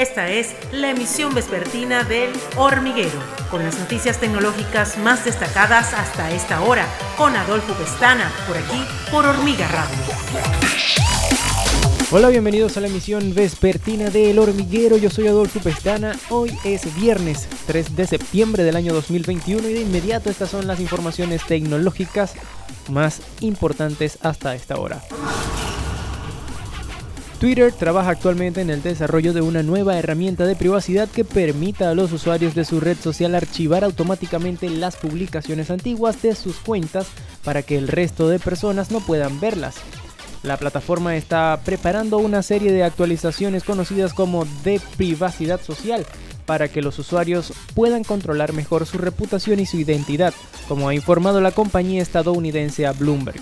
Esta es la emisión vespertina del Hormiguero, con las noticias tecnológicas más destacadas hasta esta hora, con Adolfo Pestana, por aquí, por Hormiga Radio. Hola, bienvenidos a la emisión vespertina de El Hormiguero. Yo soy Adolfo Pestana. Hoy es viernes 3 de septiembre del año 2021 y de inmediato estas son las informaciones tecnológicas más importantes hasta esta hora. Twitter trabaja actualmente en el desarrollo de una nueva herramienta de privacidad que permita a los usuarios de su red social archivar automáticamente las publicaciones antiguas de sus cuentas para que el resto de personas no puedan verlas. La plataforma está preparando una serie de actualizaciones conocidas como de privacidad social para que los usuarios puedan controlar mejor su reputación y su identidad, como ha informado la compañía estadounidense Bloomberg.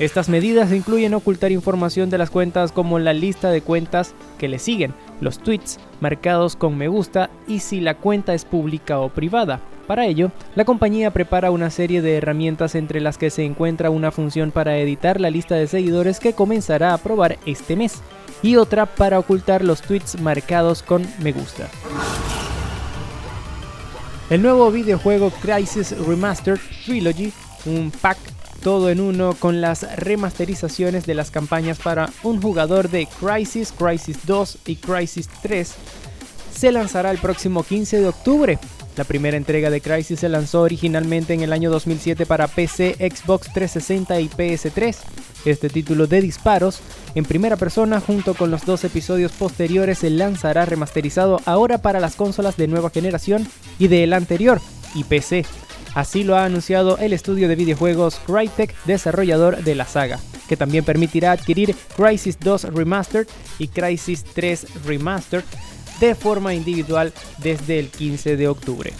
Estas medidas incluyen ocultar información de las cuentas como la lista de cuentas que le siguen, los tweets marcados con me gusta y si la cuenta es pública o privada, para ello, la compañía prepara una serie de herramientas entre las que se encuentra una función para editar la lista de seguidores que comenzará a probar este mes y otra para ocultar los tweets marcados con me gusta. El nuevo videojuego Crisis Remastered Trilogy, un pack todo en uno con las remasterizaciones de las campañas para un jugador de Crisis, Crisis 2 y Crisis 3, se lanzará el próximo 15 de octubre la primera entrega de Crisis se lanzó originalmente en el año 2007 para PC, Xbox 360 y PS3. Este título de disparos, en primera persona junto con los dos episodios posteriores, se lanzará remasterizado ahora para las consolas de nueva generación y del anterior, y PC. Así lo ha anunciado el estudio de videojuegos Crytek, desarrollador de la saga, que también permitirá adquirir Crisis 2 Remastered y Crisis 3 Remastered de forma individual desde el 15 de octubre.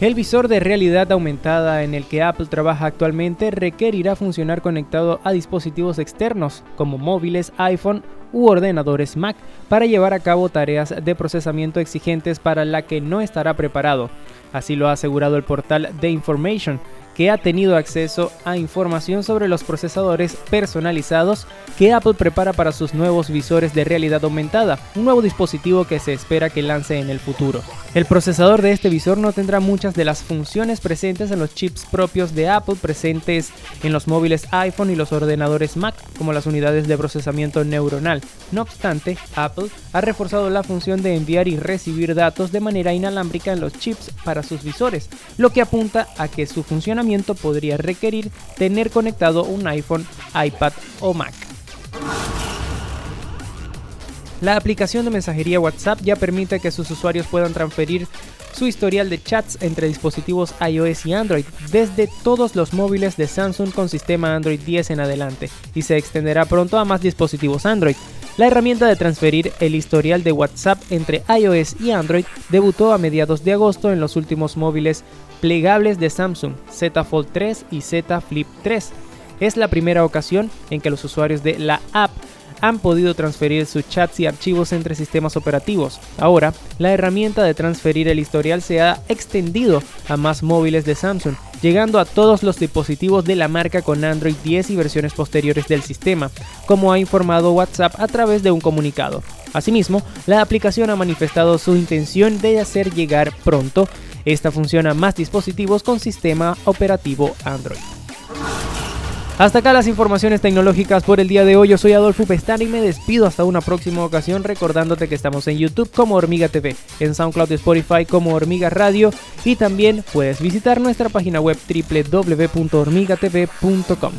El visor de realidad aumentada en el que Apple trabaja actualmente requerirá funcionar conectado a dispositivos externos como móviles, iPhone u ordenadores Mac para llevar a cabo tareas de procesamiento exigentes para la que no estará preparado. Así lo ha asegurado el portal The Information, que ha tenido acceso a información sobre los procesadores personalizados que Apple prepara para sus nuevos visores de realidad aumentada, un nuevo dispositivo que se espera que lance en el futuro. El procesador de este visor no tendrá muchas de las funciones presentes en los chips propios de Apple presentes en los móviles iPhone y los ordenadores Mac, como las unidades de procesamiento neuronal. No obstante, Apple ha reforzado la función de enviar y recibir datos de manera inalámbrica en los chips para sus visores, lo que apunta a que su funcionamiento podría requerir tener conectado un iPhone, iPad o Mac. La aplicación de mensajería WhatsApp ya permite que sus usuarios puedan transferir su historial de chats entre dispositivos iOS y Android desde todos los móviles de Samsung con sistema Android 10 en adelante y se extenderá pronto a más dispositivos Android. La herramienta de transferir el historial de WhatsApp entre iOS y Android debutó a mediados de agosto en los últimos móviles plegables de Samsung Z Fold 3 y Z Flip 3. Es la primera ocasión en que los usuarios de la app han podido transferir sus chats y archivos entre sistemas operativos. Ahora, la herramienta de transferir el historial se ha extendido a más móviles de Samsung, llegando a todos los dispositivos de la marca con Android 10 y versiones posteriores del sistema, como ha informado WhatsApp a través de un comunicado. Asimismo, la aplicación ha manifestado su intención de hacer llegar pronto esta funciona más dispositivos con sistema operativo Android. Hasta acá las informaciones tecnológicas por el día de hoy. Yo soy Adolfo Pestana y me despido hasta una próxima ocasión recordándote que estamos en YouTube como Hormiga TV, en SoundCloud y Spotify como Hormiga Radio y también puedes visitar nuestra página web www.hormigatv.com.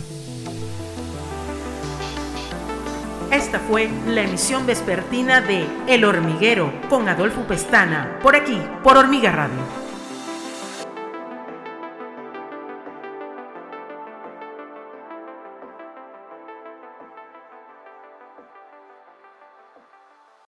Esta fue la emisión vespertina de El Hormiguero con Adolfo Pestana, por aquí, por Hormiga Radio.